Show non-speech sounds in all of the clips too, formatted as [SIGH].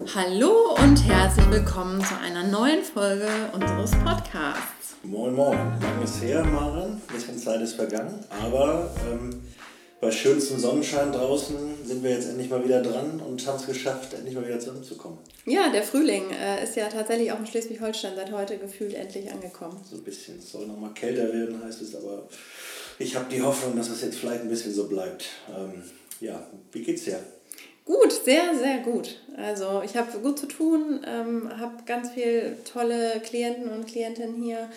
Hallo und herzlich willkommen zu einer neuen Folge unseres Podcasts. Moin, moin. Lang ist her, Maren. Ein bisschen Zeit ist vergangen. Aber ähm, bei schönstem Sonnenschein draußen sind wir jetzt endlich mal wieder dran und haben es geschafft, endlich mal wieder zusammenzukommen. Ja, der Frühling äh, ist ja tatsächlich auch in Schleswig-Holstein seit heute gefühlt endlich angekommen. So ein bisschen. Es soll nochmal kälter werden, heißt es. Aber ich habe die Hoffnung, dass es jetzt vielleicht ein bisschen so bleibt. Ähm, ja, wie geht's dir? Gut, sehr, sehr gut. Also ich habe gut zu tun, ähm, habe ganz viele tolle Klienten und Klientinnen hier,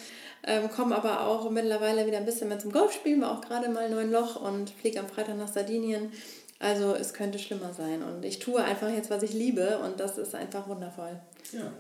ähm, komme aber auch mittlerweile wieder ein bisschen mehr zum Golfspielen, war auch gerade mal neun Loch und fliege am Freitag nach Sardinien. Also es könnte schlimmer sein und ich tue einfach jetzt, was ich liebe und das ist einfach wundervoll. Ja,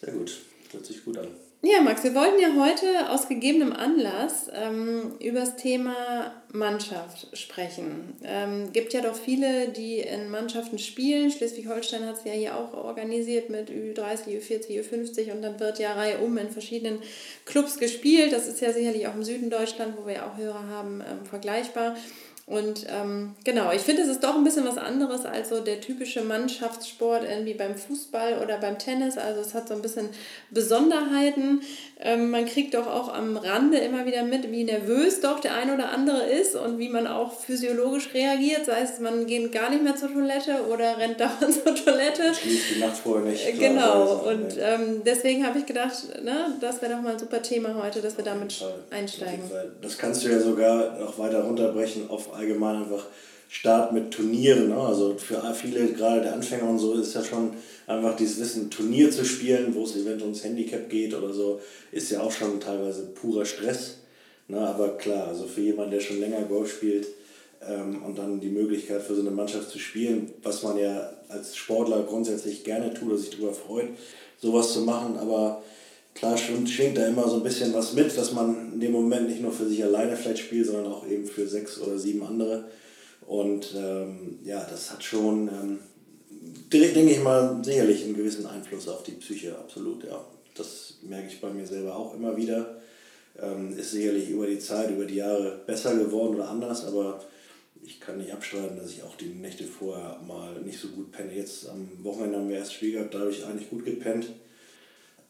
sehr gut. Hört sich gut an. Ja, Max, wir wollten ja heute aus gegebenem Anlass ähm, über das Thema Mannschaft sprechen. Ähm, gibt ja doch viele, die in Mannschaften spielen. Schleswig-Holstein hat es ja hier auch organisiert mit Ü30, Ü40, Ü50 und dann wird ja Reihe um in verschiedenen Clubs gespielt. Das ist ja sicherlich auch im Süden Deutschland, wo wir ja auch Hörer haben, ähm, vergleichbar. Und ähm, genau, ich finde, es ist doch ein bisschen was anderes als so der typische Mannschaftssport irgendwie beim Fußball oder beim Tennis. Also es hat so ein bisschen Besonderheiten. Ähm, man kriegt doch auch am Rande immer wieder mit, wie nervös doch der ein oder andere ist und wie man auch physiologisch reagiert. Sei es, man geht gar nicht mehr zur Toilette oder rennt [LAUGHS] dauernd zur Toilette. Die Nacht vorher nicht. Genau, und ähm, deswegen habe ich gedacht, ne, das wäre doch mal ein super Thema heute, dass wir damit einsteigen. Das kannst du ja sogar noch weiter runterbrechen auf allgemein einfach Start mit Turnieren. Ne? Also für viele, gerade der Anfänger und so, ist ja schon einfach dieses Wissen, Turnier zu spielen, wo es eventuell ums Handicap geht oder so, ist ja auch schon teilweise purer Stress. Ne? Aber klar, also für jemanden, der schon länger Golf spielt ähm, und dann die Möglichkeit für so eine Mannschaft zu spielen, was man ja als Sportler grundsätzlich gerne tut oder sich darüber freut, sowas zu machen, aber klar schwingt, da immer so ein bisschen was mit, dass man in dem Moment nicht nur für sich alleine vielleicht spielt, sondern auch eben für sechs oder sieben andere. Und ähm, ja, das hat schon, ähm, denke ich mal, sicherlich einen gewissen Einfluss auf die Psyche, absolut, ja. Das merke ich bei mir selber auch immer wieder. Ähm, ist sicherlich über die Zeit, über die Jahre besser geworden oder anders, aber ich kann nicht abstreiten, dass ich auch die Nächte vorher mal nicht so gut penne. Jetzt am Wochenende haben wir erst Spiel gehabt, da habe ich eigentlich gut gepennt.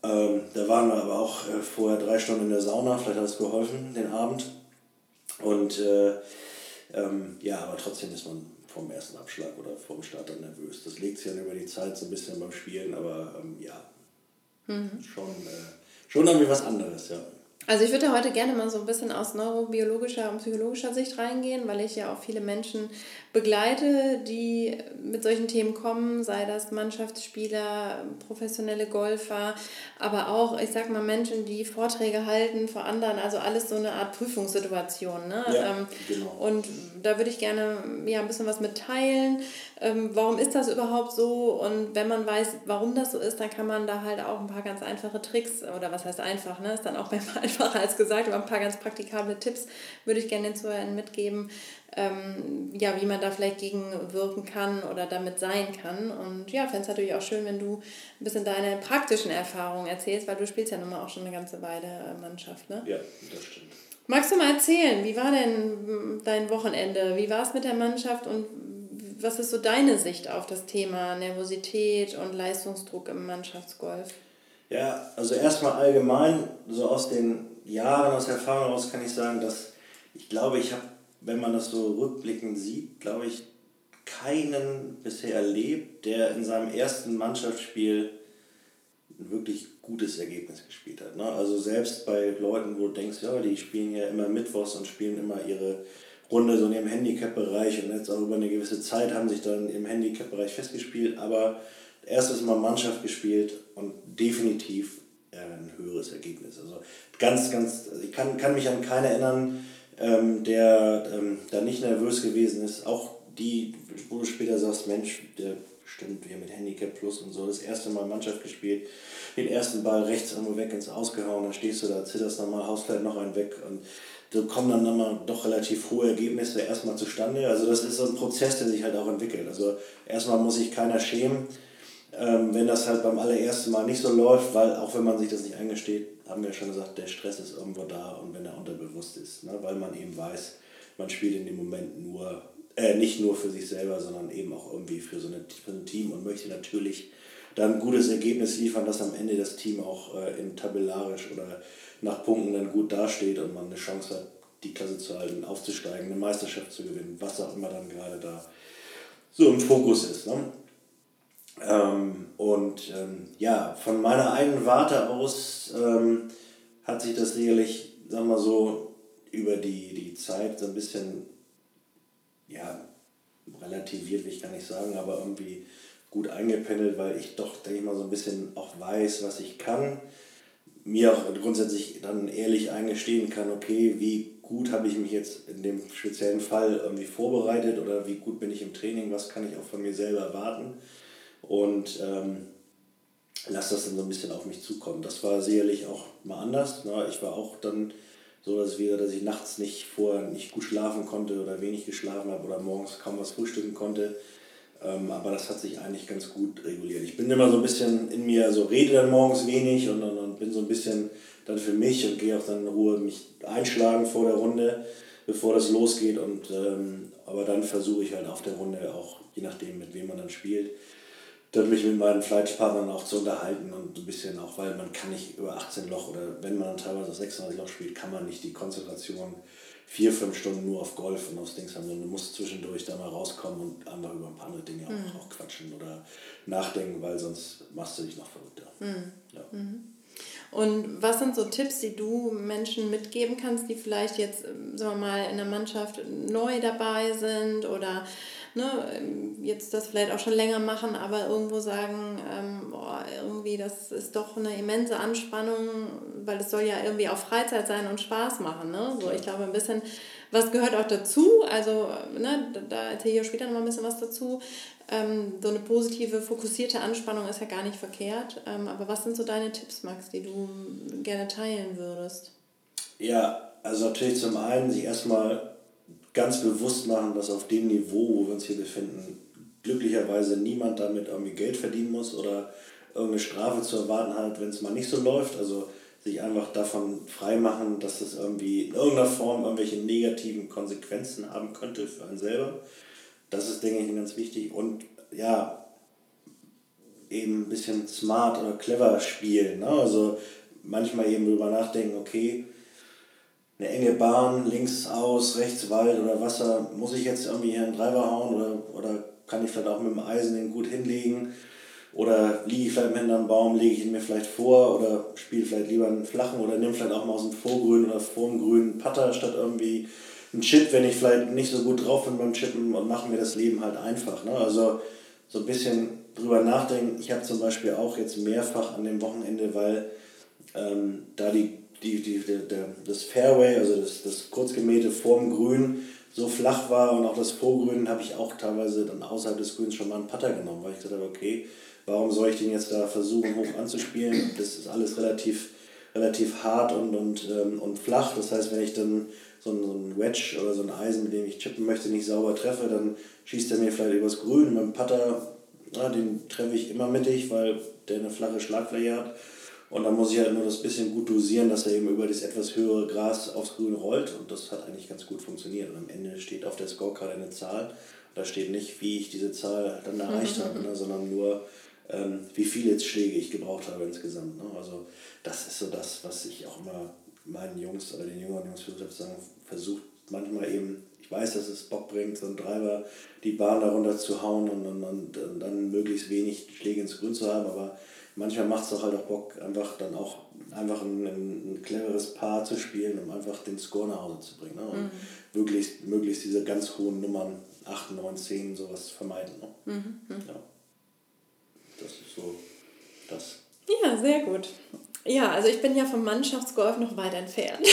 Ähm, da waren wir aber auch äh, vorher drei Stunden in der Sauna, vielleicht hat es geholfen, den Abend. Und äh, ähm, ja, aber trotzdem ist man vom ersten Abschlag oder vom Start dann nervös. Das legt sich dann über die Zeit so ein bisschen beim Spielen, aber ähm, ja, mhm. schon, äh, schon irgendwie was anderes, ja. Also ich würde heute gerne mal so ein bisschen aus neurobiologischer und psychologischer Sicht reingehen, weil ich ja auch viele Menschen begleite, die mit solchen Themen kommen, sei das Mannschaftsspieler, professionelle Golfer, aber auch, ich sag mal, Menschen, die Vorträge halten vor anderen, also alles so eine Art Prüfungssituation. Ne? Ja, ähm, genau. Und da würde ich gerne ja, ein bisschen was mitteilen. Ähm, warum ist das überhaupt so? Und wenn man weiß, warum das so ist, dann kann man da halt auch ein paar ganz einfache Tricks, oder was heißt einfach, ne? ist dann auch [LAUGHS] manchmal einfacher als gesagt, aber ein paar ganz praktikable Tipps würde ich gerne den Zuhörern mitgeben, ähm, ja, wie man da vielleicht gegenwirken kann oder damit sein kann. Und ja, fände es natürlich auch schön, wenn du ein bisschen deine praktischen Erfahrungen erzählst, weil du spielst ja nun mal auch schon eine ganze Weile äh, Mannschaft, ne? Ja, das stimmt. Magst du mal erzählen, wie war denn dein Wochenende? Wie war es mit der Mannschaft und was ist so deine Sicht auf das Thema Nervosität und Leistungsdruck im Mannschaftsgolf? Ja, also erstmal allgemein, so aus den Jahren, aus Erfahrung heraus kann ich sagen, dass ich glaube, ich habe, wenn man das so rückblickend sieht, glaube ich, keinen bisher erlebt, der in seinem ersten Mannschaftsspiel ein wirklich gutes Ergebnis gespielt hat. Ne? Also selbst bei Leuten, wo du denkst, ja, die spielen ja immer Mittwochs und spielen immer ihre Runde so in ihrem Handicap-Bereich und jetzt auch über eine gewisse Zeit haben sich dann im Handicap-Bereich festgespielt, aber erstes Mal Mannschaft gespielt und definitiv äh, ein höheres Ergebnis. Also ganz, ganz, also ich kann, kann mich an keinen erinnern, ähm, der ähm, da nicht nervös gewesen ist. Auch die, wo du später sagst, Mensch, der stimmt, wir mit Handicap Plus und so, das erste Mal Mannschaft gespielt, den ersten Ball rechts irgendwo weg ins Ausgehauen, dann stehst du da, zitterst nochmal, haust vielleicht noch einen weg und so kommen dann immer doch relativ hohe Ergebnisse erstmal zustande. Also das ist so ein Prozess, der sich halt auch entwickelt. Also erstmal muss sich keiner schämen, ähm, wenn das halt beim allerersten Mal nicht so läuft, weil auch wenn man sich das nicht eingesteht, haben wir ja schon gesagt, der Stress ist irgendwo da und wenn er unterbewusst ist, ne? weil man eben weiß, man spielt in dem Moment nur Äh, nicht nur für sich selber, sondern eben auch irgendwie für so, eine, für ein Team und möchte natürlich dann ein gutes Ergebnis liefern, dass am Ende das Team auch äh, in tabellarisch oder nach Punkten dann gut dasteht und man eine Chance hat, die Klasse zu halten, aufzusteigen, eine Meisterschaft zu gewinnen, was auch immer dann gerade da so im Fokus ist. Ne? Ähm, und ähm, ja, von meiner eigenen Warte aus ähm, hat sich das sicherlich, sagen wir so, über die, die Zeit so ein bisschen, ja, relativiert will ich gar nicht sagen, aber irgendwie gut eingependelt, weil ich doch, denke ich mal, so ein bisschen auch weiß, was ich kann. Mir auch grundsätzlich dann ehrlich eingestehen kann, okay, wie gut habe ich mich jetzt in dem speziellen Fall irgendwie vorbereitet oder wie gut bin ich im Training, was kann ich auch von mir selber erwarten und ähm, lass das dann so ein bisschen auf mich zukommen. Das war sicherlich auch mal anders. Ne? Ich war auch dann so, dass, wir, dass ich nachts nicht vorher nicht gut schlafen konnte oder wenig geschlafen habe oder morgens kaum was frühstücken konnte. Ähm, aber das hat sich eigentlich ganz gut reguliert. Ich bin immer so ein bisschen in mir, so rede dann morgens wenig und, und, und bin so ein bisschen dann für mich und gehe auch dann in Ruhe mich einschlagen vor der Runde, bevor das losgeht. Und, ähm, aber dann versuche ich halt auf der Runde auch, je nachdem mit wem man dann spielt, dann mich mit meinen Flightpartnern auch zu unterhalten und ein bisschen auch, weil man kann nicht über 18 Loch oder wenn man dann teilweise 36 Loch spielt, kann man nicht die Konzentration vier, fünf Stunden nur auf Golf und aufs Dings haben, sondern du musst zwischendurch da mal rauskommen und einfach über ein paar andere Dinge mhm. auch, auch quatschen oder nachdenken, weil sonst machst du dich noch verrückter. Mhm. Ja. Mhm. Und was sind so Tipps, die du Menschen mitgeben kannst, die vielleicht jetzt, sagen wir mal, in der Mannschaft neu dabei sind oder ne, jetzt das vielleicht auch schon länger machen, aber irgendwo sagen, ähm, boah, irgendwie das ist doch eine immense Anspannung, weil es soll ja irgendwie auch Freizeit sein und Spaß machen. Ne? So, ich glaube ein bisschen, was gehört auch dazu, also ne, da erzähle ich auch später noch mal ein bisschen was dazu. Ähm, so eine positive, fokussierte Anspannung ist ja gar nicht verkehrt. Ähm, aber was sind so deine Tipps, Max, die du gerne teilen würdest? Ja, also natürlich zum einen sich erstmal ganz bewusst machen, dass auf dem Niveau, wo wir uns hier befinden, glücklicherweise niemand damit irgendwie Geld verdienen muss oder irgendeine Strafe zu erwarten hat, wenn es mal nicht so läuft. Also sich einfach davon freimachen, dass das irgendwie in irgendeiner Form irgendwelche negativen Konsequenzen haben könnte für einen selber. Das ist, denke ich, ganz wichtig. Und ja, eben ein bisschen smart oder clever spielen. Ne? Also manchmal eben drüber nachdenken, okay, eine enge Bahn, links aus, rechts Wald oder Wasser, muss ich jetzt irgendwie hier einen Driver hauen oder, oder kann ich vielleicht auch mit dem Eisen den gut hinlegen? Oder liege ich vielleicht hinter einem Baum, lege ich ihn mir vielleicht vor oder spiele vielleicht lieber einen flachen oder nehme vielleicht auch mal aus dem Vorgrün oder vorm grünen Putter statt irgendwie einen Chip, wenn ich vielleicht nicht so gut drauf bin beim Chippen und mache mir das Leben halt einfach. Ne? Also so ein bisschen drüber nachdenken. Ich habe zum Beispiel auch jetzt mehrfach an dem Wochenende, weil ähm, da die die, die, der, der, das Fairway, also das, das Kurzgemähte vorm Grün so flach war und auch das Vorgrün habe ich auch teilweise dann außerhalb des Grüns schon mal einen Putter genommen, weil ich gesagt habe, okay, warum soll ich den jetzt da versuchen hoch anzuspielen? Das ist alles relativ, relativ hart und, und, ähm, und flach. Das heißt, wenn ich dann so ein, Wedge oder so ein Eisen, mit dem ich chippen möchte, nicht sauber treffe, dann schießt er mir vielleicht übers Grün. Dem Putter, na, den treffe ich immer mittig, weil der eine flache Schlagfläche hat. Und dann muss ich halt nur das bisschen gut dosieren, dass er eben über das etwas höhere Gras aufs Grün rollt. Und das hat eigentlich ganz gut funktioniert. Und am Ende steht auf der Scorecard eine Zahl. Da steht nicht, wie ich diese Zahl dann erreicht habe, ne, sondern nur, ähm, wie viele Schläge ich gebraucht habe insgesamt. Ne? Also das ist so das, was ich auch immer meinen Jungs oder den jüngeren Jungs versucht habe zu sagen, versucht manchmal eben, ich weiß, dass es Bock bringt, so einen Treiber die Bahn darunter zu hauen und, und, und, und dann möglichst wenig Schläge ins Grün zu haben, aber manchmal macht es doch halt auch Bock, einfach dann auch einfach ein, ein, cleveres Paar zu spielen, um einfach den Score nach Hause zu bringen. Ne? Und mhm. möglichst, möglichst diese ganz hohen Nummern, 8, 9, 10, sowas vermeiden. Ne? Mhm. mhm. Ja. Das ist so das. Ja, sehr gut. Ja, also ich bin ja vom Mannschaftsgolf noch weit entfernt. [LAUGHS]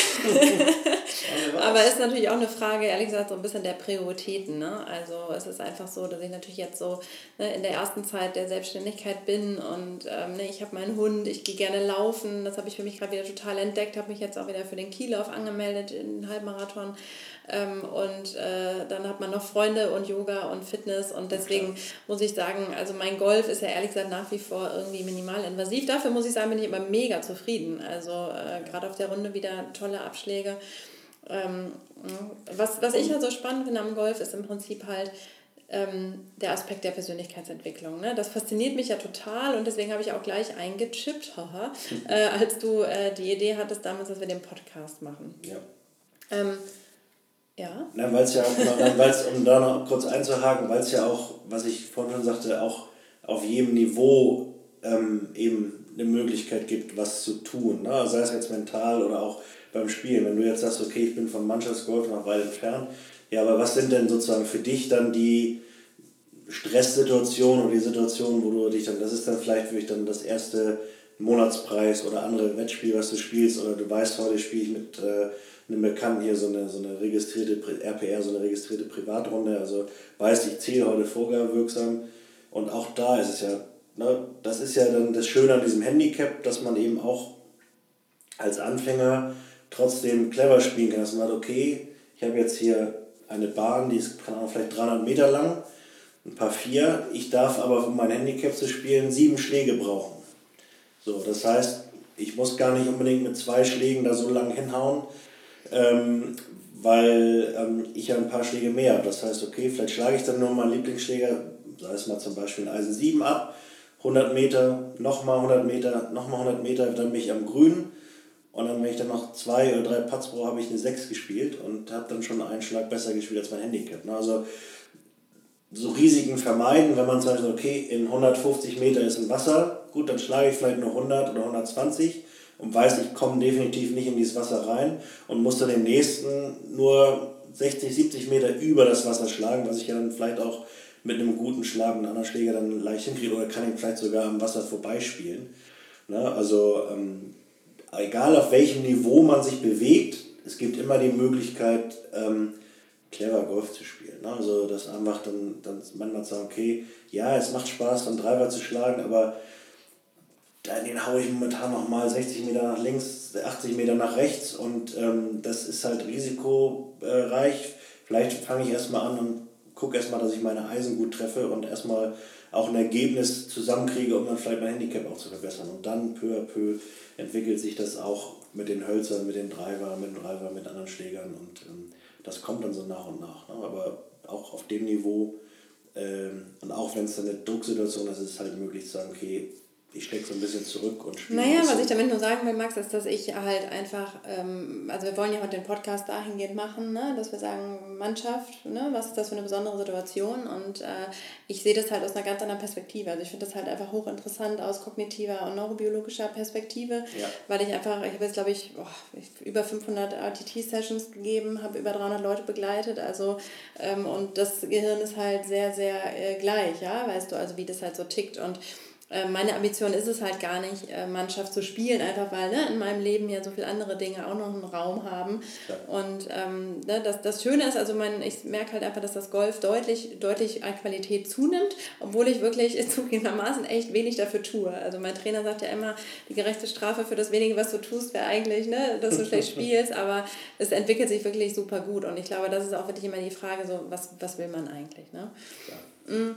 Aber ist natürlich auch eine Frage, ehrlich gesagt, so ein bisschen der Prioritäten. Ne? Also es ist einfach so, dass ich natürlich jetzt so ne, in der ersten Zeit der Selbstständigkeit bin und ähm, ne, ich habe meinen Hund, ich gehe gerne laufen. Das habe ich für mich gerade wieder total entdeckt, habe mich jetzt auch wieder für den Kiellauf angemeldet, in den Halbmarathon. Ähm, und äh, dann hat man noch Freunde und Yoga und Fitness und deswegen okay. muss ich sagen, also mein Golf ist ja ehrlich gesagt nach wie vor irgendwie minimal invasiv. Dafür muss ich sagen, bin ich immer mega zufrieden. Also äh, gerade auf der Runde wieder tolle Abschläge. Ähm, was, was ich halt so spannend finde am Golf, ist im Prinzip halt ähm, der Aspekt der Persönlichkeitsentwicklung. Ne? Das fasziniert mich ja total und deswegen habe ich auch gleich eingechippt, haha, [LAUGHS] äh, als du äh, die Idee hattest damals, dass wir den Podcast machen. Ja. Ähm, ja. Weil es ja, weil's, um da noch kurz einzuhaken, weil es ja auch, was ich vorhin schon sagte, auch auf jedem Niveau ähm, eben eine Möglichkeit gibt, was zu tun. Ne? sei es jetzt mental oder auch beim Spielen. Wenn du jetzt sagst, okay, ich bin vom Mannschaftsgolf noch weit entfernt, ja, aber was sind denn sozusagen für dich dann die Stresssituationen und die Situationen, wo du dich dann, das ist dann vielleicht für dich dann das erste Monatspreis oder andere Wettspiel, was du spielst, oder du weißt, heute spiele ich mit äh, einem Bekannten hier so eine, so eine registrierte RPR, so eine registrierte Privatrunde, also weißt, ich zähle heute vorgabewirksam und auch da ist es ja, ne, das ist ja dann das Schöne an diesem Handicap, dass man eben auch als Anfänger trotzdem clever spielen kann, dass man sagt, okay, ich habe jetzt hier eine Bahn, die ist keine Ahnung, vielleicht 300 Meter lang, ein paar vier. Ich darf aber, um mein Handicap zu spielen, sieben Schläge brauchen. So, das heißt, ich muss gar nicht unbedingt mit zwei Schlägen da so lang hinhauen, ähm, weil ähm, ich ja ein paar Schläge mehr habe. Das heißt, okay, vielleicht schlage ich dann nur meinen Lieblingsschläger, sei es mal zum Beispiel ein Eisen 7 ab, 100 Meter, nochmal 100 Meter, nochmal 100 Meter, dann bin ich am Grün und dann, wenn ich dann noch zwei oder drei Putts brauche, habe ich eine 6 gespielt und habe dann schon einen Schlag besser gespielt als mein Handicap. Ne? Also so Risiken vermeiden, wenn man sagt, okay, in 150 Meter ist ein Wasser, gut, dann schlage ich vielleicht nur 100 oder 120 und weiß, ich komme definitiv nicht in dieses Wasser rein und muss dann im nächsten nur 60, 70 Meter über das Wasser schlagen, was ich ja dann vielleicht auch mit einem guten Schlag, einem anderen Schläger dann leicht hinkriege oder kann ihn vielleicht sogar am Wasser vorbeispielen. Ne? Also ähm, egal auf welchem Niveau man sich bewegt, es gibt immer die Möglichkeit, ähm, clever Golf zu spielen. Ne? Also das einfach dann, dann manchmal sagen, okay, ja, es macht Spaß, dann Driver zu schlagen, aber den haue ich momentan noch mal 60 Meter nach links, 80 Meter nach rechts und ähm, das ist halt risikoreich. Vielleicht fange ich erstmal an und gucke erstmal, dass ich meine Eisen gut treffe und erstmal auch ein Ergebnis zusammenkriege, um dann vielleicht mein Handicap auch zu verbessern. Und dann peu à peu entwickelt sich das auch mit den Hölzern, mit den Driver, mit dem Driver, mit anderen Schlägern und ähm, das kommt dann so nach und nach. Ne? Aber auch auf dem Niveau ähm, und auch wenn es dann eine Drucksituation ist, ist es halt möglich zu sagen, okay, ich stecke so ein bisschen zurück und spiele. Naja, was ich damit nur sagen will, Max, ist, dass ich halt einfach, ähm, also wir wollen ja heute den Podcast dahingehend machen, ne, dass wir sagen, Mannschaft, ne, was ist das für eine besondere Situation und äh, ich sehe das halt aus einer ganz anderen Perspektive. Also ich finde das halt einfach hochinteressant aus kognitiver und neurobiologischer Perspektive, ja. weil ich einfach, ich habe jetzt glaube ich, oh, über 500 RTT-Sessions gegeben, habe über 300 Leute begleitet, also ähm, und das Gehirn ist halt sehr, sehr äh, gleich, ja, weißt du, also wie das halt so tickt und meine Ambition ist es halt gar nicht, äh, Mannschaft zu spielen, einfach weil ne, in meinem Leben ja so viele andere Dinge auch noch einen Raum haben. Ja. Und ähm, ne, das, das Schöne ist, also mein, ich merke halt einfach, dass das Golf deutlich, deutlich an Qualität zunimmt, obwohl ich wirklich [LAUGHS] zugegebenermaßen echt wenig dafür tue. Also mein Trainer sagt ja immer, die gerechte Strafe für das wenige, was du tust, wäre eigentlich, ne, dass du schlecht [LAUGHS] spielst, aber es entwickelt sich wirklich super gut. Und ich glaube, das ist auch wirklich immer die Frage, so, was, was will man eigentlich? Ne? Ja. Mm.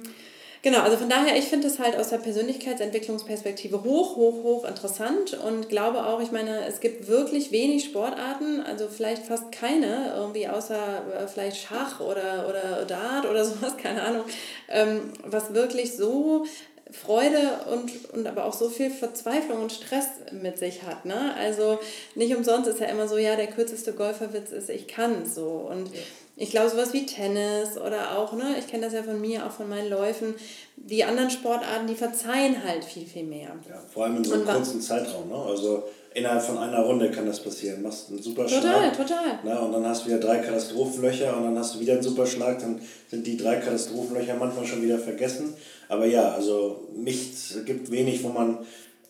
Genau, also von daher, ich finde es halt aus der Persönlichkeitsentwicklungsperspektive hoch, hoch, hoch interessant und glaube auch, ich meine, es gibt wirklich wenig Sportarten, also vielleicht fast keine, irgendwie außer äh, vielleicht Schach oder, oder Dart oder [LAUGHS] sowas, keine Ahnung, ähm, was wirklich so Freude und, und aber auch so viel Verzweiflung und Stress mit sich hat. Ne? Also nicht umsonst ist ja immer so, ja, der kürzeste Golferwitz ist, ich kann so. Und ja ich glaube, sowas wie Tennis oder auch, ne, ich kenne das ja von mir, auch von meinen Läufen, die anderen Sportarten, die verzeihen halt viel, viel mehr. Ja, vor allem in so einem kurzen Zeitraum, ne? Also innerhalb von einer Runde kann das passieren. Machst einen super Schlag. Total, total. Ne, und dann hast du wieder drei Katastrophenlöcher und dann hast du wieder einen super Schlag, dann sind die drei Katastrophenlöcher manchmal schon wieder vergessen. Aber ja, also nichts, gibt wenig, wo man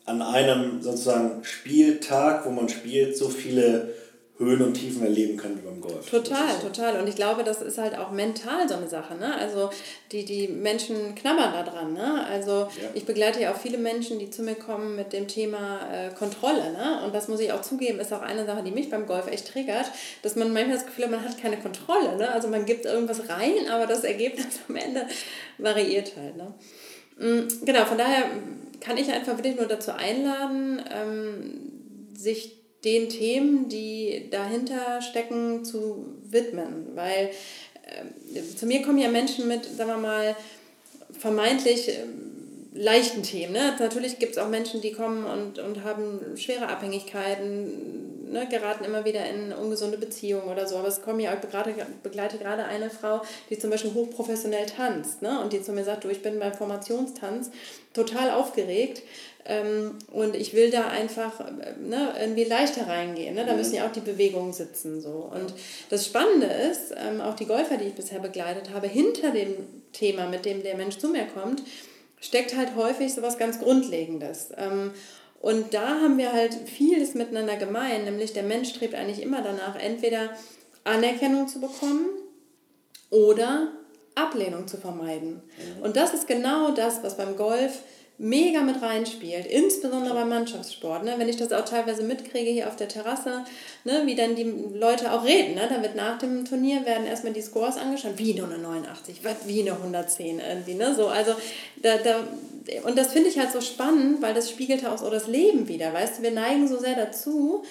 an einem sozusagen Spieltag, wo man spielt, so viele Höhen und Tiefen erleben kann wie beim Golf. Total, so. total. Und ich glaube, das ist halt auch mental so eine Sache. Ne? Also die, die Menschen knabbern da dran. Ne? Also ja. ich begleite ja auch viele Menschen, die zu mir kommen mit dem Thema äh, Kontrolle. Ne? Und das muss ich auch zugeben, ist auch eine Sache, die mich beim Golf echt triggert, dass man manchmal das Gefühl hat, man hat keine Kontrolle. Ne? Also man gibt irgendwas rein, aber das Ergebnis am Ende variiert halt. Ne? Mm, genau, von daher kann ich einfach wirklich nur dazu einladen, ähm, sich den Themen, die dahinter stecken, zu widmen. Weil äh, zu mir kommen ja Menschen mit, sagen wir mal, vermeintlich äh, leichten Themen. Ne? Natürlich gibt es auch Menschen, die kommen und, und haben schwere Abhängigkeiten, ne? geraten immer wieder in ungesunde Beziehungen oder so. Aber es kommen ja auch, begleite, begleite gerade eine Frau, die zum Beispiel hochprofessionell tanzt ne? und die zu mir sagt, du, ich bin beim Formationstanz total aufgeregt ähm, und ich will da einfach ne, irgendwie leichter reingehen. Ne? Da mhm. müssen ja auch die Bewegungen sitzen. So. Und das Spannende ist, ähm, auch die Golfer, die ich bisher begleitet habe, hinter dem Thema, mit dem der Mensch zu mir kommt, steckt halt häufig so was ganz Grundlegendes. Ähm, und da haben wir halt vieles miteinander gemein, nämlich der Mensch strebt eigentlich immer danach, entweder Anerkennung zu bekommen oder Ablehnung zu vermeiden. Mhm. Und das ist genau das, was beim Golf mega mit reinspielt, insbesondere beim Mannschaftssport. Ne? Wenn ich das auch teilweise mitkriege hier auf der Terrasse, ne? wie dann die Leute auch reden. Ne? Da wird nach dem Turnier werden erstmal die Scores angeschaut, wie nur eine 89, wie eine 110 irgendwie. Ne? So, also da, da, und das finde ich halt so spannend, weil das spiegelt auch so das Leben wieder. Weißt du, wir neigen so sehr dazu,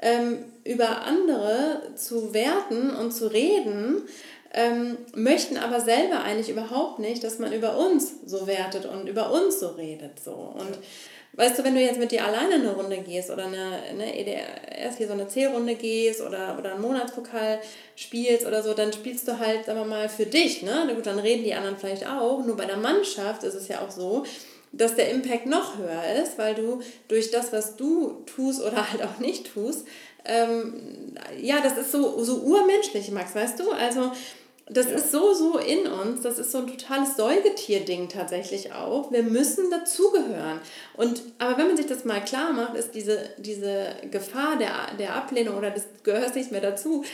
ähm, über andere zu werten und zu reden ähm, möchten aber selber eigentlich überhaupt nicht, dass man über uns so wertet und über uns so redet. So. Und weißt du, wenn du jetzt mit dir alleine eine Runde gehst oder eine, eine erst hier so eine C-Runde gehst oder, oder einen Monatspokal spielst oder so, dann spielst du halt, sagen wir mal, für dich. Ne? Na gut, dann reden die anderen vielleicht auch. Nur bei der Mannschaft ist es ja auch so, dass der Impact noch höher ist, weil du durch das, was du tust oder halt auch nicht tust, ähm, ja, das ist so, so urmenschlich, Max, weißt du? Also das ja. ist so, so in uns. Das ist so ein totales Säugetier-Ding tatsächlich auch. Wir müssen dazugehören. Und, aber wenn man sich das mal klar macht, ist diese, diese Gefahr der, der Ablehnung oder des gehörst nicht mehr dazu,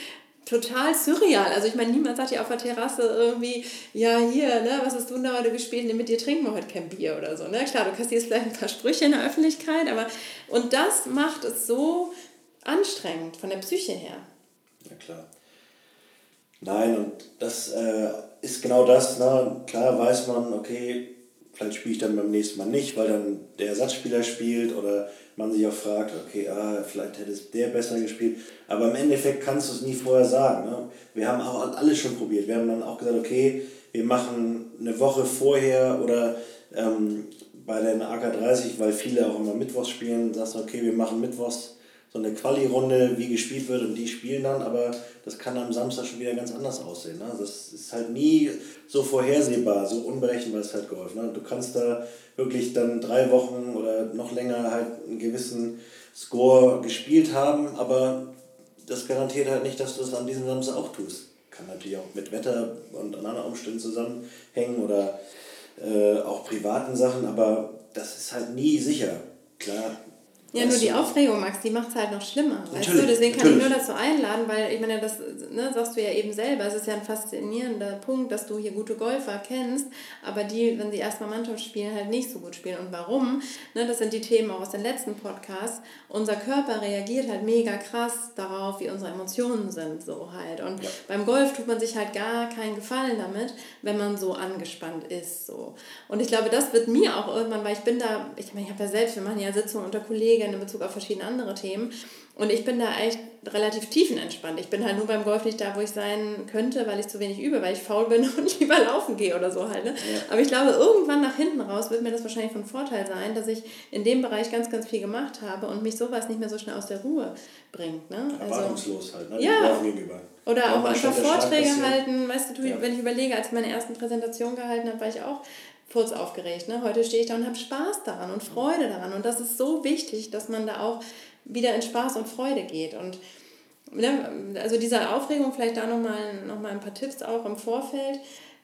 total surreal. Also ich meine, niemand sagt ja auf der Terrasse irgendwie, ja hier, ne, was hast du denn da heute gespielt? Nee, mit dir trinken wir heute kein Bier oder so. Ne? Klar, du kassierst vielleicht ein paar Sprüche in der Öffentlichkeit, aber und das macht es so anstrengend von der Psyche her. Ja klar. Nein, und das äh, ist genau das. Ne? Klar weiß man, okay, vielleicht spiele ich dann beim nächsten Mal nicht, weil dann der Ersatzspieler spielt oder man sich auch fragt, okay, ah, vielleicht hätte es der besser gespielt. Aber im Endeffekt kannst du es nie vorher sagen. Ne? Wir haben auch alles schon probiert. Wir haben dann auch gesagt, okay, wir machen eine Woche vorher oder ähm, bei den AK30, weil viele auch immer Mittwochs spielen, sagst du, okay, wir machen Mittwochs so eine Quali-Runde, wie gespielt wird und die spielen dann, aber das kann am Samstag schon wieder ganz anders aussehen. Ne? Das ist halt nie so vorhersehbar, so unberechenbar ist halt Golf. Ne? Du kannst da wirklich dann drei Wochen oder noch länger halt einen gewissen Score gespielt haben, aber das garantiert halt nicht, dass du es an diesem Samstag auch tust. Kann natürlich auch mit Wetter und anderen Umständen zusammenhängen oder äh, auch privaten Sachen, aber das ist halt nie sicher. Klar, ja, nur die Aufregung, Max, die macht es halt noch schlimmer. Weißt du? Deswegen kann natürlich. ich nur dazu einladen, weil ich meine, das ne, sagst du ja eben selber, es ist ja ein faszinierender Punkt, dass du hier gute Golfer kennst, aber die, wenn sie erstmal Mannschaft spielen, halt nicht so gut spielen. Und warum? Ne, das sind die Themen auch aus den letzten Podcasts. Unser Körper reagiert halt mega krass darauf, wie unsere Emotionen sind, so halt. Und ja. beim Golf tut man sich halt gar keinen Gefallen damit, wenn man so angespannt ist. So. Und ich glaube, das wird mir auch irgendwann, weil ich bin da, ich meine, ich habe ja selbst, wir machen ja Sitzungen unter Kollegen, Kollegin in Bezug auf verschiedene andere Themen. Und ich bin da echt relativ tiefenentspannt. Ich bin halt nur beim Golf nicht da, wo ich sein könnte, weil ich zu wenig übe, weil ich faul bin [LAUGHS] und lieber laufen gehe oder so halt. Ne? Ja. Aber ich glaube, irgendwann nach hinten raus wird mir das wahrscheinlich von Vorteil sein, dass ich in dem Bereich ganz, ganz viel gemacht habe und mich sowas nicht mehr so schnell aus der Ruhe bringt. Ne? Also, Erwartungslos halt, ne? Ja. Gegenüber. Oder ja, auch einfach Vorträge halten. Weißt du, ja. wenn ich überlege, als ich meine ersten Präsentation gehalten habe, war ich auch kurz aufgeregt. Ne? Heute stehe ich da und habe Spaß daran und Freude daran. Und das ist so wichtig, dass man da auch wieder in Spaß und Freude geht. Und ne, also diese Aufregung, vielleicht da nochmal noch mal ein paar Tipps auch im Vorfeld.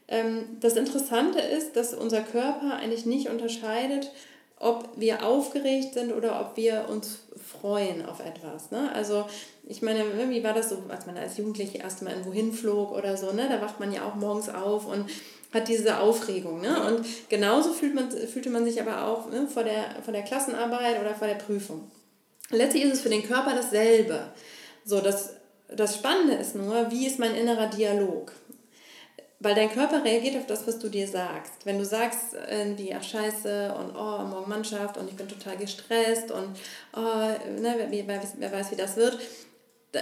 Ähm, das Interessante ist, dass unser Körper eigentlich nicht unterscheidet, ob wir aufgeregt sind oder ob wir uns freuen auf etwas. Ne? Also ich meine, wie war das so, als man als Jugendliche erst mal irgendwo hinflog oder so, ne? da wacht man ja auch morgens auf und hat diese Aufregung. Ne? Und genauso fühlt man, fühlte man sich aber auch ne, vor, der, vor der Klassenarbeit oder vor der Prüfung. Letztlich ist es für den Körper dasselbe. So, das, das Spannende ist nur, wie ist mein innerer Dialog? weil dein Körper reagiert auf das, was du dir sagst. Wenn du sagst irgendwie, ach scheiße und oh, morgen Mannschaft und ich bin total gestresst und oh, ne, wer, wer, wer weiß, wie das wird,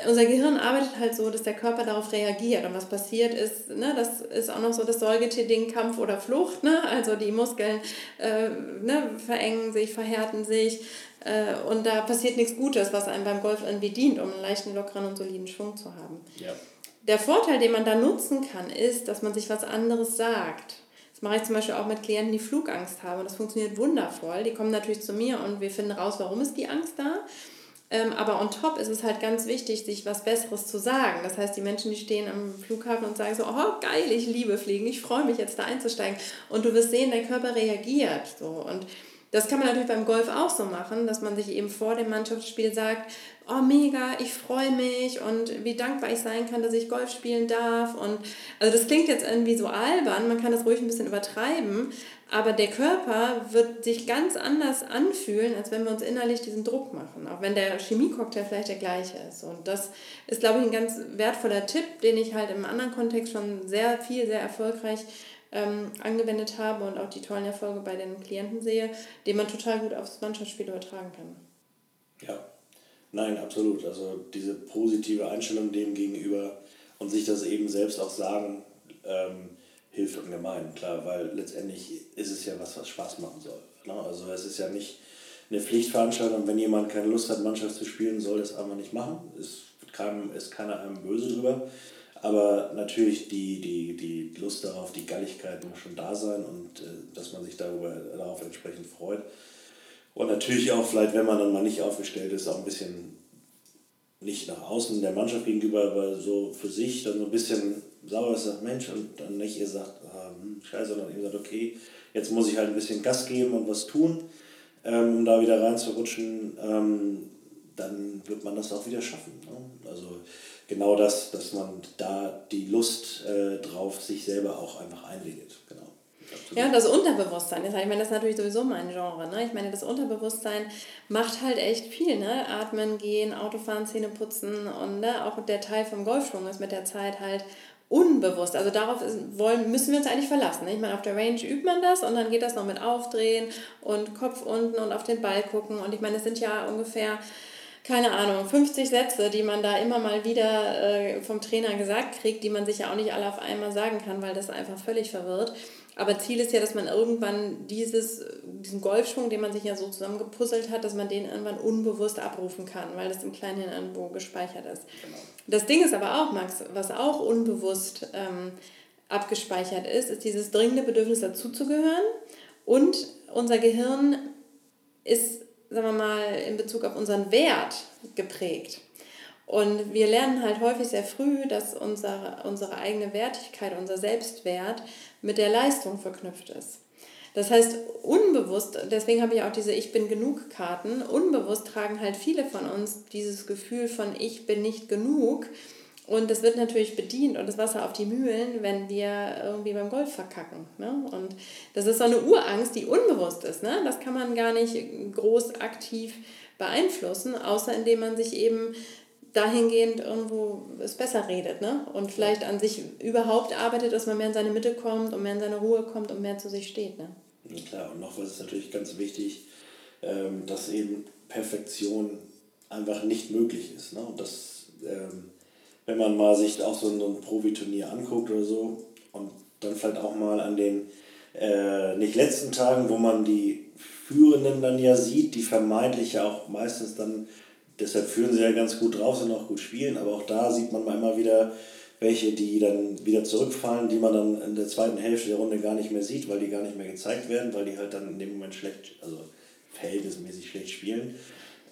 unser Gehirn arbeitet halt so, dass der Körper darauf reagiert. Und was passiert ist, ne, das ist auch noch so das Säugetier-Ding, Kampf oder Flucht. Ne? Also die Muskeln äh, ne, verengen sich, verhärten sich. Äh, und da passiert nichts Gutes, was einem beim Golf irgendwie dient, um einen leichten, lockeren und soliden Schwung zu haben. Ja. Der Vorteil, den man da nutzen kann, ist, dass man sich was anderes sagt. Das mache ich zum Beispiel auch mit Klienten, die Flugangst haben. Und das funktioniert wundervoll. Die kommen natürlich zu mir und wir finden raus, warum ist die Angst da. Ähm, aber on top ist es halt ganz wichtig, sich was Besseres zu sagen. Das heißt, die Menschen, die stehen am Flughafen und sagen so, oh geil, ich liebe Fliegen, ich freue mich jetzt da einzusteigen. Und du wirst sehen, dein Körper reagiert so. Und das kann man natürlich beim Golf auch so machen, dass man sich eben vor dem Mannschaftsspiel sagt, oh mega, ich freue mich und wie dankbar ich sein kann, dass ich Golf spielen darf. Und also das klingt jetzt irgendwie so albern, man kann das ruhig ein bisschen übertreiben, aber der Körper wird sich ganz anders anfühlen, als wenn wir uns innerlich diesen Druck machen, auch wenn der Chemiecocktail vielleicht der gleiche ist. Und das ist, glaube ich, ein ganz wertvoller Tipp, den ich halt im anderen Kontext schon sehr viel, sehr erfolgreich ähm, angewendet habe und auch die tollen Erfolge bei den Klienten sehe, den man total gut aufs Mannschaftsspiel übertragen kann. Ja, nein, absolut. Also diese positive Einstellung dem gegenüber und sich das eben selbst auch sagen, ähm, hilft ungemein, klar, weil letztendlich ist es ja was, was Spaß machen soll. Ne? Also es ist ja nicht eine Pflichtveranstaltung, wenn jemand keine Lust hat, Mannschaft zu spielen, soll das einfach nicht machen. Es ist keiner einem böse drüber. Aber natürlich die, die, die Lust darauf, die Galligkeit muss schon da sein und äh, dass man sich darüber, darauf entsprechend freut. Und natürlich auch vielleicht, wenn man dann mal nicht aufgestellt ist, auch ein bisschen nicht nach außen der Mannschaft gegenüber, aber so für sich dann so ein bisschen sauer ist, sagt Mensch, und dann nicht ihr sagt, ah, hm, scheiße, sondern ihr sagt, okay, jetzt muss ich halt ein bisschen Gas geben und was tun, ähm, um da wieder reinzurutschen, ähm, dann wird man das auch wieder schaffen. Ne? Also genau das, dass man da die Lust äh, drauf sich selber auch einfach einredet. Genau. Ja, das Unterbewusstsein. Ich meine, das ist natürlich sowieso mein Genre. Ne? Ich meine, das Unterbewusstsein macht halt echt viel. Ne? Atmen, gehen, Autofahren, Zähne putzen und ne? auch der Teil vom Golfschwung ist mit der Zeit halt unbewusst. Also darauf wollen, müssen wir uns eigentlich verlassen. Ne? Ich meine, auf der Range übt man das und dann geht das noch mit Aufdrehen und Kopf unten und auf den Ball gucken. Und ich meine, es sind ja ungefähr keine Ahnung, 50 Sätze, die man da immer mal wieder äh, vom Trainer gesagt kriegt, die man sich ja auch nicht alle auf einmal sagen kann, weil das einfach völlig verwirrt. Aber Ziel ist ja, dass man irgendwann dieses, diesen Golfschwung, den man sich ja so zusammengepuzzelt hat, dass man den irgendwann unbewusst abrufen kann, weil das im Kleinen irgendwo gespeichert ist. Genau. Das Ding ist aber auch, Max, was auch unbewusst ähm, abgespeichert ist, ist dieses dringende Bedürfnis dazuzugehören und unser Gehirn ist sagen wir mal, in Bezug auf unseren Wert geprägt. Und wir lernen halt häufig sehr früh, dass unsere, unsere eigene Wertigkeit, unser Selbstwert mit der Leistung verknüpft ist. Das heißt, unbewusst, deswegen habe ich auch diese Ich bin genug Karten, unbewusst tragen halt viele von uns dieses Gefühl von Ich bin nicht genug und das wird natürlich bedient und das Wasser auf die Mühlen, wenn wir irgendwie beim Golf verkacken. Ne? Und das ist so eine Urangst, die unbewusst ist. Ne? Das kann man gar nicht groß aktiv beeinflussen, außer indem man sich eben dahingehend irgendwo es besser redet. Ne? Und vielleicht an sich überhaupt arbeitet, dass man mehr in seine Mitte kommt und mehr in seine Ruhe kommt und mehr zu sich steht. Ne? Klar, und noch was ist natürlich ganz wichtig, ähm, dass eben Perfektion einfach nicht möglich ist. Ne? Und das ähm, wenn man mal sich auch so ein, Profiturnier anguckt oder so und dann vielleicht auch mal an den äh, nicht letzten Tagen, wo man die Führenden dann ja sieht, die vermeintlich ja auch meistens dann, deshalb führen sie ja ganz gut drauf, sind auch gut spielen, aber auch da sieht man immer wieder welche, die dann wieder zurückfallen, die man dann in der zweiten Hälfte der Runde gar nicht mehr sieht, weil die gar nicht mehr gezeigt werden, weil die halt dann in dem Moment schlecht, also verhältnismäßig schlecht spielen.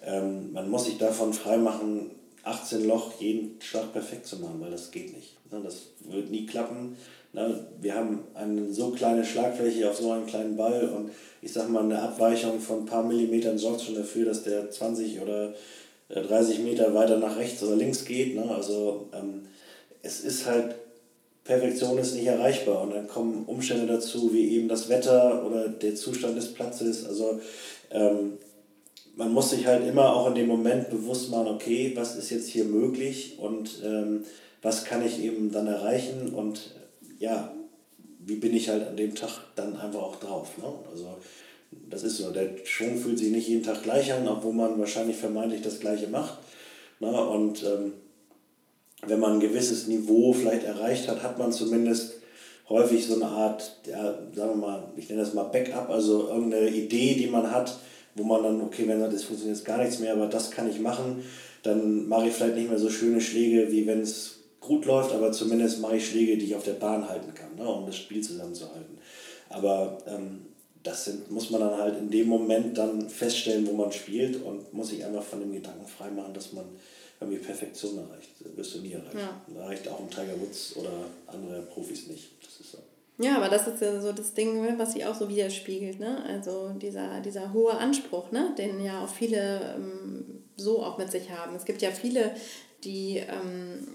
Ähm, man muss sich davon freimachen, 18 Loch jeden Schlag perfekt zu machen, weil das geht nicht. Ne, das wird nie klappen. Ne, wir haben eine so kleine Schlagfläche auf so einem kleinen Ball und ich sag mal, eine Abweichung von ein paar Millimetern sorgt schon dafür, dass der 20 oder 30 äh, Meter weiter nach rechts oder links geht. Ne? Also ähm, es ist halt, Perfektion ist nicht erreichbar und dann kommen Umstände dazu, wie eben das Wetter oder der Zustand des Platzes. Also ähm, man muss sich halt immer auch in dem Moment bewusst machen, okay, was ist jetzt hier möglich und ähm, was kann ich eben dann erreichen und ja, wie bin ich halt an dem Tag dann einfach auch drauf. Ne? Also das ist so, der Schwung fühlt sich nicht jeden Tag gleich an, obwohl man wahrscheinlich vermeintlich das Gleiche macht. Ne? Und ähm, wenn man ein gewisses Niveau vielleicht erreicht hat, hat man zumindest häufig so eine Art, ja, sagen wir mal, ich nenne das mal Backup, also irgendeine Idee, die man hat, wo man dann, okay, wenn das funktioniert jetzt gar nichts mehr, aber das kann ich machen, dann mache ich vielleicht nicht mehr so schöne Schläge, wie wenn es gut läuft, aber zumindest mache ich Schläge, die ich auf der Bahn halten kann, ne, um das Spiel zusammenzuhalten. Aber ähm, das sind, muss man dann halt in dem Moment dann feststellen, wo man spielt und muss sich einfach von dem Gedanken freimachen, dass man irgendwie Perfektion erreicht. Das wirst du nie erreichen. Ja. Erreicht auch ein Tiger Woods oder andere Profis nicht. Das ist so. Ja, aber das ist ja so das Ding, ne, was sich auch so widerspiegelt. Ne? Also dieser, dieser hohe Anspruch, ne? den ja auch viele ähm, so auch mit sich haben. Es gibt ja viele, die ähm,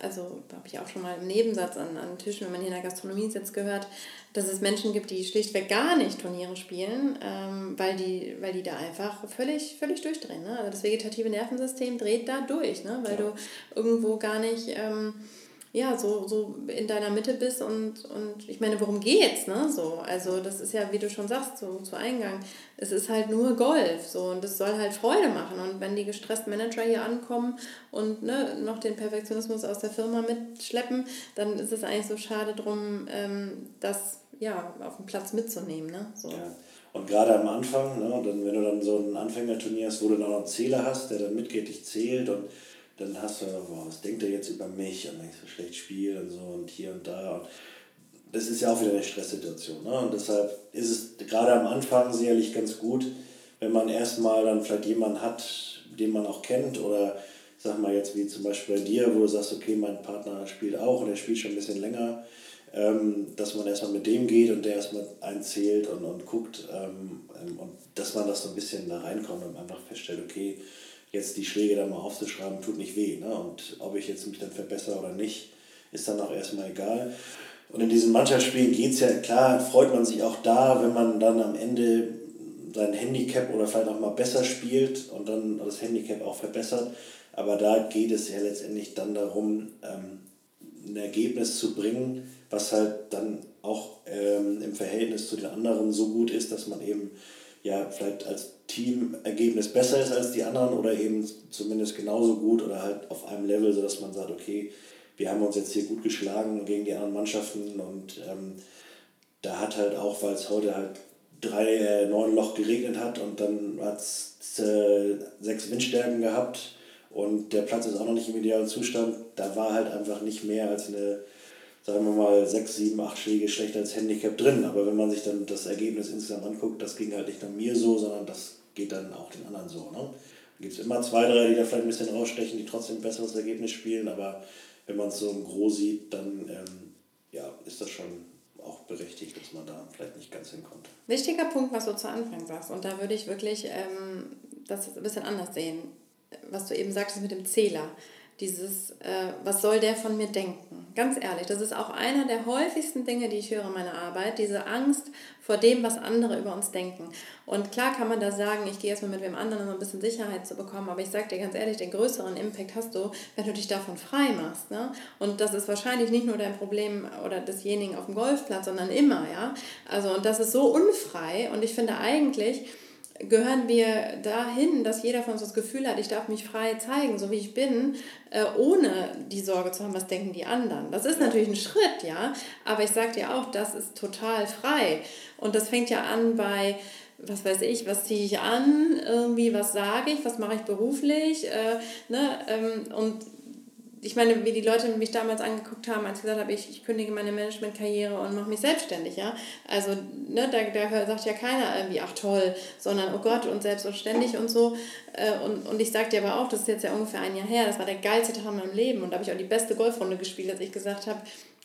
also habe ich auch schon mal im Nebensatz an, an Tischen, wenn man hier in der Gastronomie sitzt, gehört, dass es Menschen gibt, die schlichtweg gar nicht Turniere spielen, ähm, weil, die, weil die da einfach völlig, völlig durchdrehen. Ne? Also das vegetative Nervensystem dreht da durch, ne? weil ja. du irgendwo gar nicht... Ja, so, so in deiner Mitte bist und, und ich meine, worum geht's, ne? So, also das ist ja, wie du schon sagst, so zu Eingang, es ist halt nur Golf, so und das soll halt Freude machen. Und wenn die gestressten Manager hier ankommen und ne, noch den Perfektionismus aus der Firma mitschleppen, dann ist es eigentlich so schade drum, ähm, das ja auf den Platz mitzunehmen, ne? So. Ja. Und gerade am Anfang, ne, dann, wenn du dann so ein Anfängerturnier hast, wo du dann noch einen Zähler hast, der dann mitgeht, dich zählt und dann hast du, boah, was denkt er jetzt über mich und ich so schlecht spiele und so und hier und da. Und das ist ja auch wieder eine Stresssituation. Ne? Und deshalb ist es gerade am Anfang sicherlich ganz gut, wenn man erstmal dann vielleicht jemanden hat, den man auch kennt oder sag mal jetzt wie zum Beispiel bei dir, wo du sagst, okay, mein Partner spielt auch und er spielt schon ein bisschen länger, ähm, dass man erstmal mit dem geht und der erstmal einzählt und, und guckt ähm, und dass man das so ein bisschen da reinkommt und einfach feststellt, okay, jetzt die Schläge dann mal aufzuschreiben, tut nicht weh. Ne? Und ob ich jetzt mich dann verbessere oder nicht, ist dann auch erstmal egal. Und in diesen Mannschaftsspielen geht es ja, klar, freut man sich auch da, wenn man dann am Ende sein Handicap oder vielleicht auch mal besser spielt und dann das Handicap auch verbessert. Aber da geht es ja letztendlich dann darum, ähm, ein Ergebnis zu bringen, was halt dann auch ähm, im Verhältnis zu den anderen so gut ist, dass man eben ja vielleicht als Teamergebnis besser ist als die anderen oder eben zumindest genauso gut oder halt auf einem Level, sodass man sagt, okay, wir haben uns jetzt hier gut geschlagen gegen die anderen Mannschaften und ähm, da hat halt auch, weil es heute halt drei, äh, neun Loch geregnet hat und dann hat es äh, sechs Windstärken gehabt und der Platz ist auch noch nicht im idealen Zustand, da war halt einfach nicht mehr als eine sagen wir mal, sechs, sieben, acht Schläge schlechter als Handicap drin. Aber wenn man sich dann das Ergebnis insgesamt anguckt, das ging halt nicht nur mir so, sondern das geht dann auch den anderen so. Ne? Da gibt es immer zwei, drei, die da vielleicht ein bisschen rausstechen, die trotzdem ein besseres Ergebnis spielen. Aber wenn man es so im Gros sieht, dann ähm, ja, ist das schon auch berechtigt, dass man da vielleicht nicht ganz hinkommt. Wichtiger Punkt, was du zu Anfang sagst. Und da würde ich wirklich ähm, das ein bisschen anders sehen. Was du eben sagtest mit dem Zähler dieses, äh, was soll der von mir denken? Ganz ehrlich, das ist auch einer der häufigsten Dinge, die ich höre in meiner Arbeit, diese Angst vor dem, was andere über uns denken. Und klar kann man da sagen, ich gehe erstmal mit wem anderen, um ein bisschen Sicherheit zu bekommen, aber ich sage dir ganz ehrlich, den größeren Impact hast du, wenn du dich davon frei machst. Ne? Und das ist wahrscheinlich nicht nur dein Problem oder desjenigen auf dem Golfplatz, sondern immer, ja. Also, und das ist so unfrei und ich finde eigentlich, gehören wir dahin, dass jeder von uns das Gefühl hat, ich darf mich frei zeigen, so wie ich bin, äh, ohne die Sorge zu haben, was denken die anderen. Das ist natürlich ein Schritt, ja, aber ich sage dir auch, das ist total frei. Und das fängt ja an bei, was weiß ich, was ziehe ich an, irgendwie, was sage ich, was mache ich beruflich, äh, ne, ähm, und ich meine, wie die Leute mich damals angeguckt haben, als ich gesagt habe, ich, ich kündige meine Managementkarriere und mache mich selbstständig, ja. Also, ne, da, da sagt ja keiner irgendwie, ach toll, sondern oh Gott und selbstständig und so. Äh, und, und ich sage dir aber auch, das ist jetzt ja ungefähr ein Jahr her, das war der geilste Tag in meinem Leben und da habe ich auch die beste Golfrunde gespielt, als ich gesagt habe,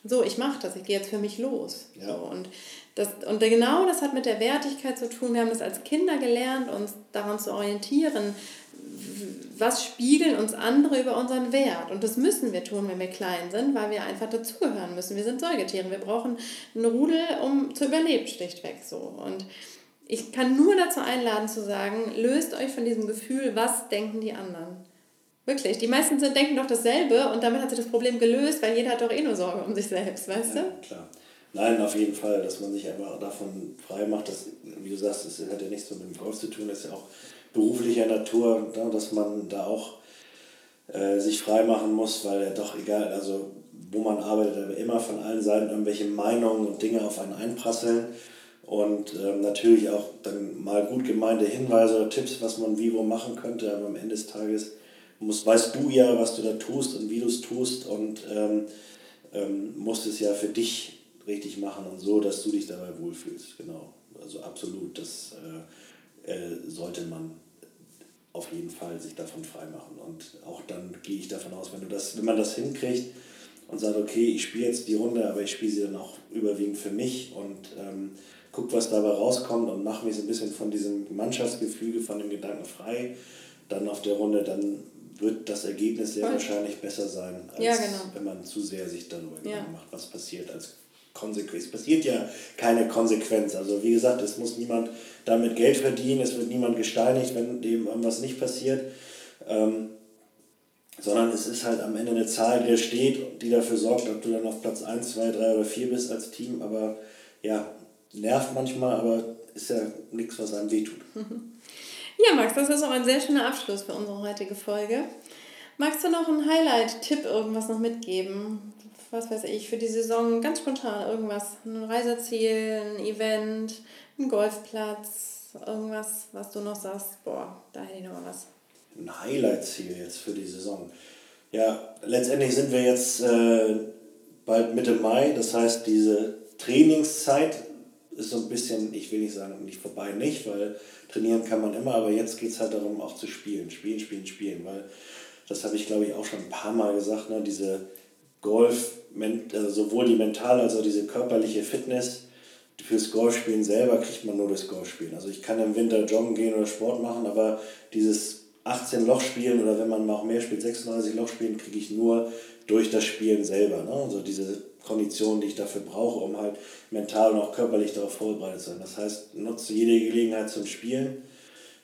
so, ich mache das, ich gehe jetzt für mich los. Ja. So, und, das, und genau das hat mit der Wertigkeit zu tun. Wir haben das als Kinder gelernt, uns daran zu orientieren, was spiegeln uns andere über unseren Wert? Und das müssen wir tun, wenn wir klein sind, weil wir einfach dazugehören müssen. Wir sind Säugetiere, wir brauchen einen Rudel, um zu überleben, schlichtweg so. Und ich kann nur dazu einladen zu sagen, löst euch von diesem Gefühl, was denken die anderen? Wirklich. Die meisten sind, denken doch dasselbe und damit hat sich das Problem gelöst, weil jeder hat doch eh nur Sorge um sich selbst, weißt ja, du? klar. Nein, auf jeden Fall, dass man sich einfach davon frei macht, dass, wie du sagst, das hat ja nichts mit dem Golf zu tun, das ist ja auch beruflicher Natur, ne, dass man da auch äh, sich frei machen muss, weil ja doch egal, also wo man arbeitet, aber immer von allen Seiten irgendwelche Meinungen und Dinge auf einen einprasseln und ähm, natürlich auch dann mal gut gemeinte Hinweise oder Tipps, was man wie wo machen könnte, aber am Ende des Tages musst, weißt du ja, was du da tust und wie du es tust und ähm, ähm, musst es ja für dich richtig machen und so, dass du dich dabei wohlfühlst. Genau. Also absolut, das äh, äh, sollte man auf jeden Fall sich davon freimachen. Und auch dann gehe ich davon aus, wenn, du das, wenn man das hinkriegt und sagt, okay, ich spiele jetzt die Runde, aber ich spiele sie dann auch überwiegend für mich und ähm, guck, was dabei rauskommt und mache mich so ein bisschen von diesem Mannschaftsgefüge, von dem Gedanken frei, dann auf der Runde, dann wird das Ergebnis sehr wahrscheinlich besser sein, als ja, genau. wenn man zu sehr sich darüber ja. macht, was passiert als Konsequenz. Es passiert ja keine Konsequenz. Also wie gesagt, es muss niemand damit Geld verdienen, es wird niemand gesteinigt, wenn dem irgendwas nicht passiert. Ähm, sondern es ist halt am Ende eine Zahl, die da steht, die dafür sorgt, ob du dann auf Platz 1, 2, 3 oder 4 bist als Team. Aber ja, nervt manchmal, aber ist ja nichts, was einem wehtut. [LAUGHS] Ja, Max, das ist auch ein sehr schöner Abschluss für unsere heutige Folge. Magst du noch einen Highlight-Tipp irgendwas noch mitgeben? Was weiß ich, für die Saison ganz spontan irgendwas. Ein Reiseziel, ein Event, ein Golfplatz, irgendwas, was du noch sagst, boah, da hätte ich noch mal was. Ein Highlight-Ziel jetzt für die Saison. Ja, letztendlich sind wir jetzt äh, bald Mitte Mai, das heißt, diese Trainingszeit ist so ein bisschen, ich will nicht sagen, nicht vorbei, nicht, weil trainieren kann man immer, aber jetzt geht es halt darum, auch zu spielen. Spielen, spielen, spielen, weil das habe ich, glaube ich, auch schon ein paar Mal gesagt, ne, diese Golf, also sowohl die mentale als auch diese körperliche Fitness fürs Golfspielen selber kriegt man nur das Golfspielen. Also ich kann im Winter joggen gehen oder Sport machen, aber dieses 18 Loch spielen oder wenn man mal auch mehr spielt, 36 Loch spielen, kriege ich nur durch das Spielen selber. Ne? Also diese Konditionen, die ich dafür brauche, um halt mental und auch körperlich darauf vorbereitet zu sein. Das heißt, nutze jede Gelegenheit zum Spielen,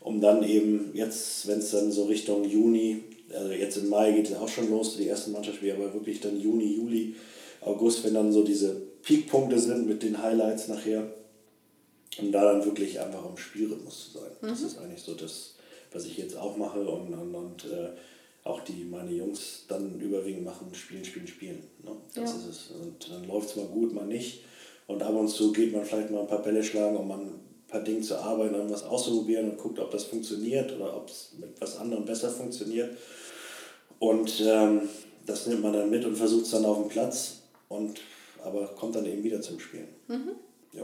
um dann eben jetzt, wenn es dann so Richtung Juni, also jetzt im Mai geht es auch schon los, die ersten Mannschaftsspiele, aber wirklich dann Juni, Juli, August, wenn dann so diese Peakpunkte sind mit den Highlights nachher, um da dann wirklich einfach im Spielrhythmus zu sein. Mhm. Das ist eigentlich so das, was ich jetzt auch mache und, und, und äh, auch die meine Jungs dann überwiegend machen, spielen, spielen, spielen. Ne? Das ja. ist es. Und dann läuft es mal gut, mal nicht. Und ab und zu geht man vielleicht mal ein paar Bälle schlagen, um ein paar Dinge zu arbeiten, um was auszuprobieren und guckt, ob das funktioniert oder ob es mit was anderem besser funktioniert. Und ähm, das nimmt man dann mit und versucht es dann auf dem Platz und aber kommt dann eben wieder zum Spielen. Mhm. Ja.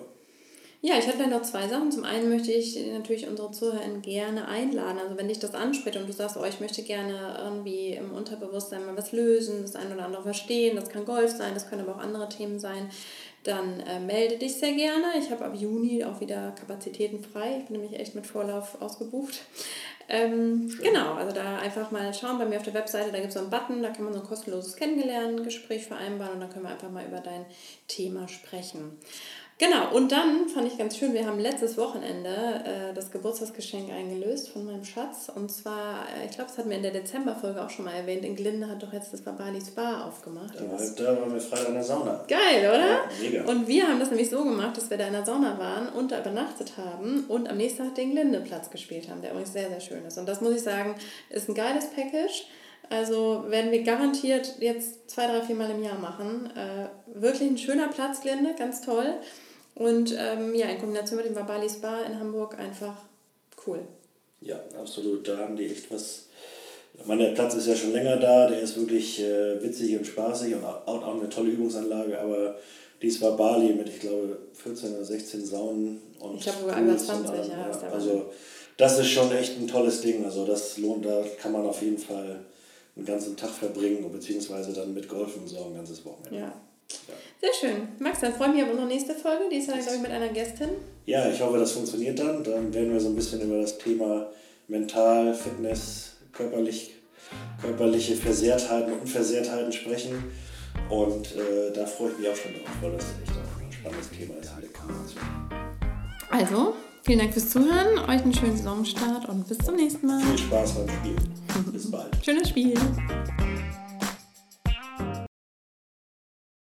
Ja, ich hätte noch zwei Sachen. Zum einen möchte ich natürlich unsere Zuhörer gerne einladen. Also wenn dich das anspricht und du sagst, oh, ich möchte gerne irgendwie im Unterbewusstsein mal was lösen, das ein oder andere verstehen, das kann Golf sein, das können aber auch andere Themen sein, dann äh, melde dich sehr gerne. Ich habe ab Juni auch wieder Kapazitäten frei. Ich bin nämlich echt mit Vorlauf ausgebucht. Ähm, genau, also da einfach mal schauen bei mir auf der Webseite, da gibt es so einen Button, da kann man so ein kostenloses Kennengelernen-Gespräch vereinbaren und dann können wir einfach mal über dein Thema sprechen. Genau, und dann fand ich ganz schön, wir haben letztes Wochenende äh, das Geburtstagsgeschenk eingelöst von meinem Schatz. Und zwar, äh, ich glaube, das hatten wir in der Dezemberfolge auch schon mal erwähnt, in Glinde hat doch jetzt das Babali Spa aufgemacht. Da, da waren wir Freitag in der Sauna. Geil, oder? Ja, mega. Und wir haben das nämlich so gemacht, dass wir da in der Sauna waren und da übernachtet haben und am nächsten Tag den Glinde-Platz gespielt haben, der übrigens sehr, sehr schön ist. Und das muss ich sagen, ist ein geiles Package. Also werden wir garantiert jetzt zwei, drei, vier Mal im Jahr machen. Äh, wirklich ein schöner Platz, Glinde, ganz toll. Und ähm, ja, in Kombination mit dem Babali Spa in Hamburg einfach cool. Ja, absolut. Da haben die echt was. Ich meine, der Platz ist ja schon länger da, der ist wirklich äh, witzig und spaßig und auch, auch eine tolle Übungsanlage, aber dies war Bali mit, ich glaube, 14 oder 16 Saunen und. Ich glaube sogar über 20, ja. ja also, das ist schon echt ein tolles Ding. Also, das lohnt, da kann man auf jeden Fall einen ganzen Tag verbringen, beziehungsweise dann mit Golfen so ein ganzes Wochenende. Ja. Sehr schön. Max, dann freue ich mich auf unsere nächste Folge. Die ist dann, glaube ich, mit einer Gästin. Ja, ich hoffe, das funktioniert dann. Dann werden wir so ein bisschen über das Thema Mental, Fitness, körperlich, körperliche Versehrtheiten und Unversehrtheiten sprechen. Und äh, da freue ich mich auch schon drauf, weil das echt auch ein spannendes Thema ist. Also, Vielen Dank fürs Zuhören, euch einen schönen Saisonstart und bis zum nächsten Mal. Viel Spaß beim Spielen. Bis bald. Schönes Spiel.